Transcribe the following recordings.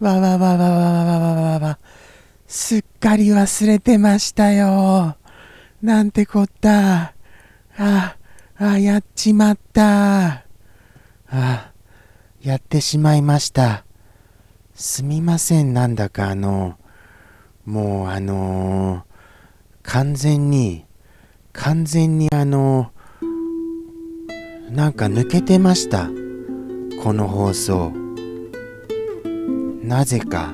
わわわわわわわわわわ。すっかり忘れてましたよ。なんてこった。あ、あ、やっちまった。あ、やってしまいました。すみません、なんだかあの、もうあの完全に、完全にあのなんか抜けてました。この放送。なぜか、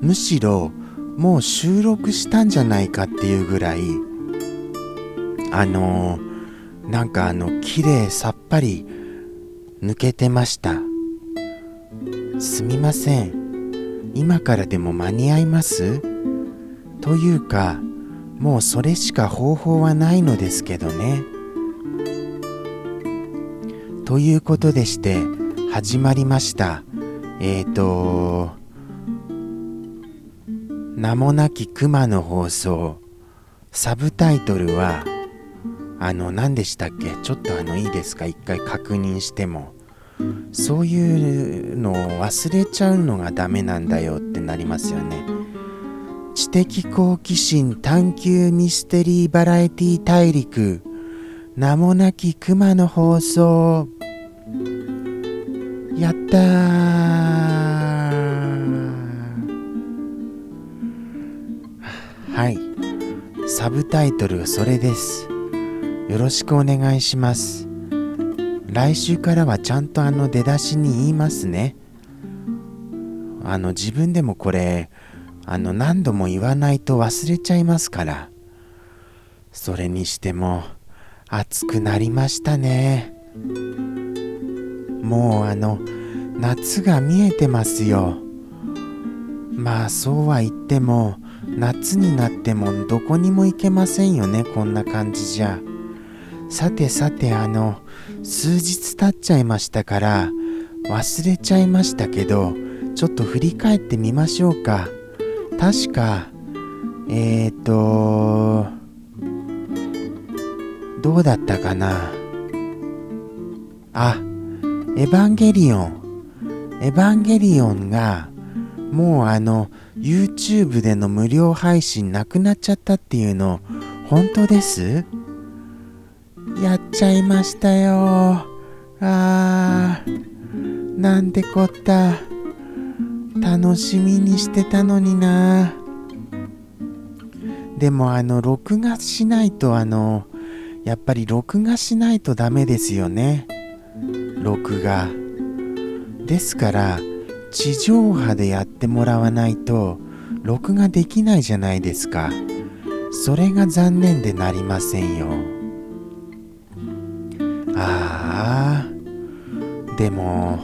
むしろ、もう収録したんじゃないかっていうぐらい、あのなんかあの、綺麗さっぱり抜けてました。すみません。今からでも間に合います？というか、もうそれしか方法はないのですけどね。ということでして、始まりました。えーと、名もなき熊の放送。サブタイトルは、あの、何でしたっけ？ちょっとあの、いいですか？一回確認しても。そういうのを忘れちゃうのがダメなんだよってなりますよね。知的好奇心探求ミステリーバラエティ大陸名もなき熊の放送やったーはい。サブタイトルそれです。よろしくお願いします。来週からはちゃんとあの出だしに言いますね。あの自分でもこれあの何度も言わないと忘れちゃいますから。それにしても暑くなりましたね。もうあの夏が見えてますよ。まあそうは言っても夏になってもどこにも行けませんよねこんな感じじゃ。さてさてあの数日経っちゃいましたから忘れちゃいましたけどちょっと振り返ってみましょうか。確かえーとどうだったかな。あエヴァンゲリオン。エヴァンゲリオンがもうあの YouTube での無料配信なくなっちゃったっていうの本当です？やっちゃいましたよ。あーなんてこった。楽しみにしてたのにな。でもあの録画しないとあのやっぱり録画しないとダメですよね。録画。ですから地上波でやってもらわないと録画できないじゃないですか。それが残念でなりませんよ。ああでも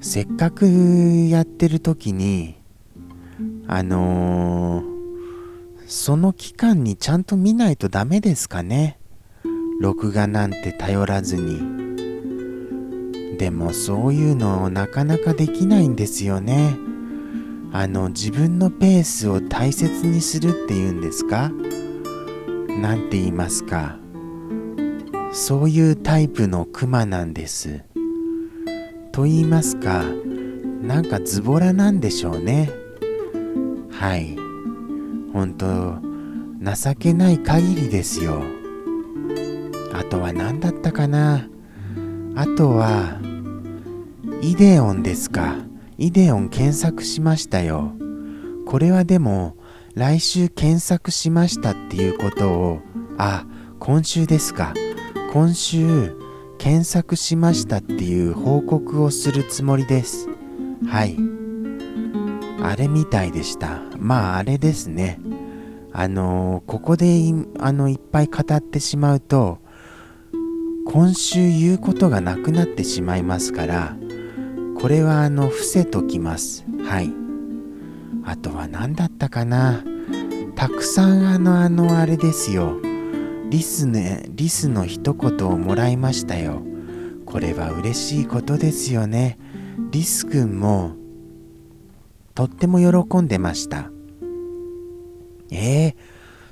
せっかくやってる時にあのーその期間にちゃんと見ないとダメですかね。録画なんて頼らずに。でもそういうのなかなかできないんですよね。あの自分のペースを大切にするっていうんですか？なんて言いますか？そういうタイプのクマなんです。と言いますかなんかズボラなんでしょうね。はい。本当情けない限りですよ。あとは何だったかな？あとはイデオンですか。イデオン検索しましたよ。これはでも来週検索しましたっていうことをあ今週ですか。今週検索しましたっていう報告をするつもりです。はい。あれみたいでした。まああれですね。あのーここでいあのいっぱい語ってしまうと今週言うことがなくなってしまいますからこれはあの伏せときます。はい。あとは何だったかな？たくさんあのあのあれですよ。リスねリスの一言をもらいましたよ。これは嬉しいことですよね。リスくんもとっても喜んでました。えー、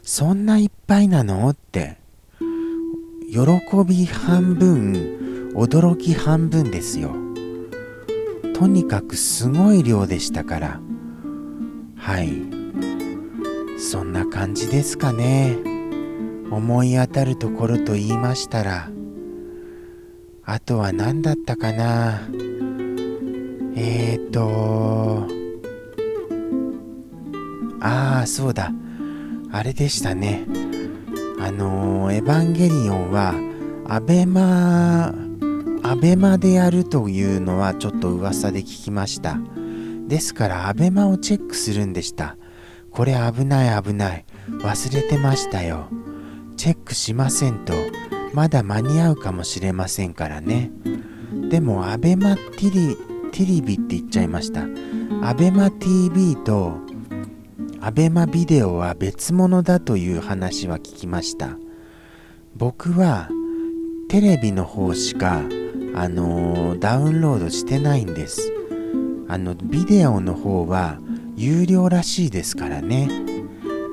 そんないっぱいなの？って。喜び半分驚き半分ですよ。とにかくすごい量でしたから。はい。そんな感じですかね。思い当たるところと言いましたら。あとは何だったかな。えーとああそうだ。あれでしたね。あのー、エヴァンゲリオンはアベマアベマでやるというのはちょっと噂で聞きました。ですからアベマをチェックするんでした。これ危ない危ない。忘れてましたよ。チェックしませんとまだ間に合うかもしれませんからね。でもアベマティリティリビって言っちゃいました。アベマ TV とアベマビデオは別物だという話は聞きました。僕はテレビの方しかあのー、ダウンロードしてないんです。あのビデオの方は有料らしいですからね。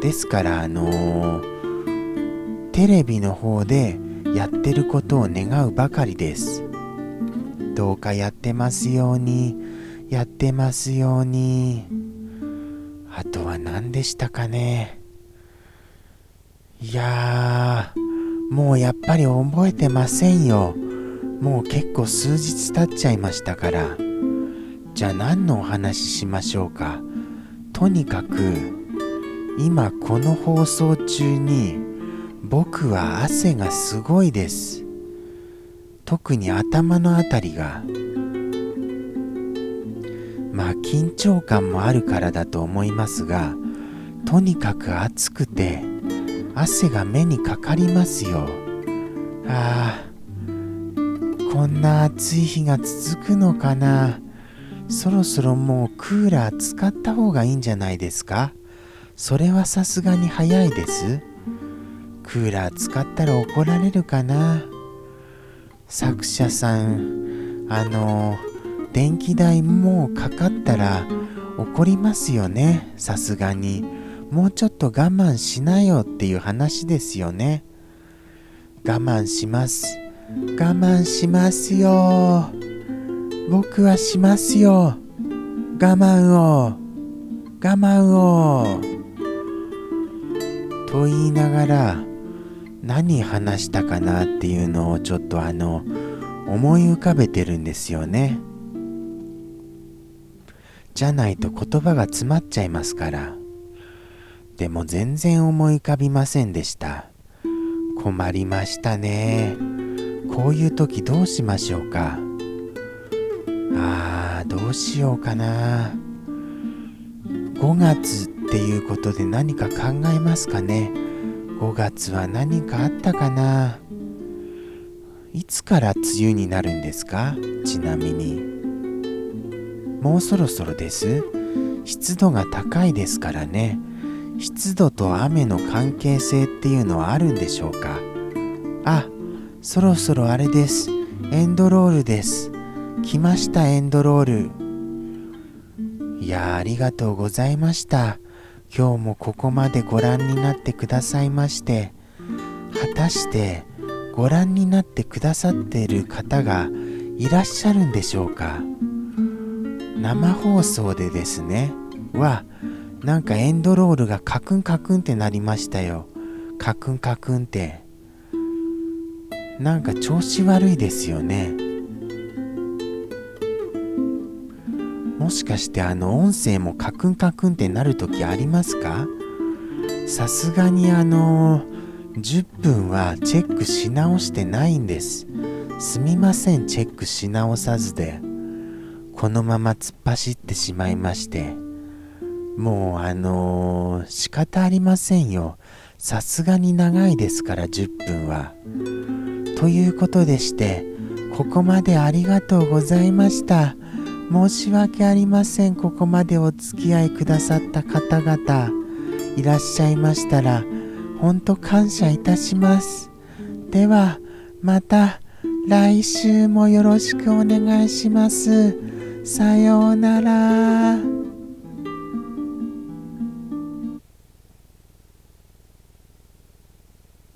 ですからあのー、テレビの方でやってることを願うばかりです。どうかやってますようにやってますように。あとは何でしたかね。いやーもうやっぱり覚えてませんよ。もう結構数日経っちゃいましたから。じゃあ何のお話ししましょうか。とにかく今この放送中に僕は汗がすごいです。特に頭のあたりが。まあ緊張感もあるからだと思いますがとにかく暑くて汗が目にかかりますよ。ああこんな暑い日が続くのかな。そろそろもうクーラー使った方がいいんじゃないですか。それはさすがに早いです。クーラー使ったら怒られるかな。作者さんあの電気代もうかかったら怒りますよね。さすがに。もうちょっと我慢しなよっていう話ですよね。我慢します。我慢しますよ。僕はしますよ。我慢を。我慢を。と言いながら何話したかなっていうのをちょっとあの思い浮かべてるんですよね。じゃないと言葉が詰まっちゃいますから。でも全然思い浮かびませんでした。困りましたね。こういう時どうしましょうか。あーどうしようかな。5月っていうことで何か考えますかね。5月は何かあったかな。いつから梅雨になるんですか？ちなみに。もうそろそろです湿度が高いですからね湿度と雨の関係性っていうのはあるんでしょうか？あそろそろあれです。エンドロールです。来ました、エンドロール。いやありがとうございました。今日もここまでご覧になってくださいまして、果たしてご覧になってくださっている方がいらっしゃるんでしょうか？生放送でですね、は、なんかエンドロールがカクンカクンってなりましたよ。カクンカクンって。なんか調子悪いですよねもしかしてあの音声もカクンカクンってなる時ありますか？さすがにあの10分はチェックし直してないんですすみませんチェックし直さずでこのまま突っ走ってしまいましてもうあのー、仕方ありませんよさすがに長いですから10分は。ということでして、ここまでありがとうございました。申し訳ありません。ここまでお付き合いくださった方々、いらっしゃいましたら、ほんと感謝いたします。では、また来週もよろしくお願いします。さようなら。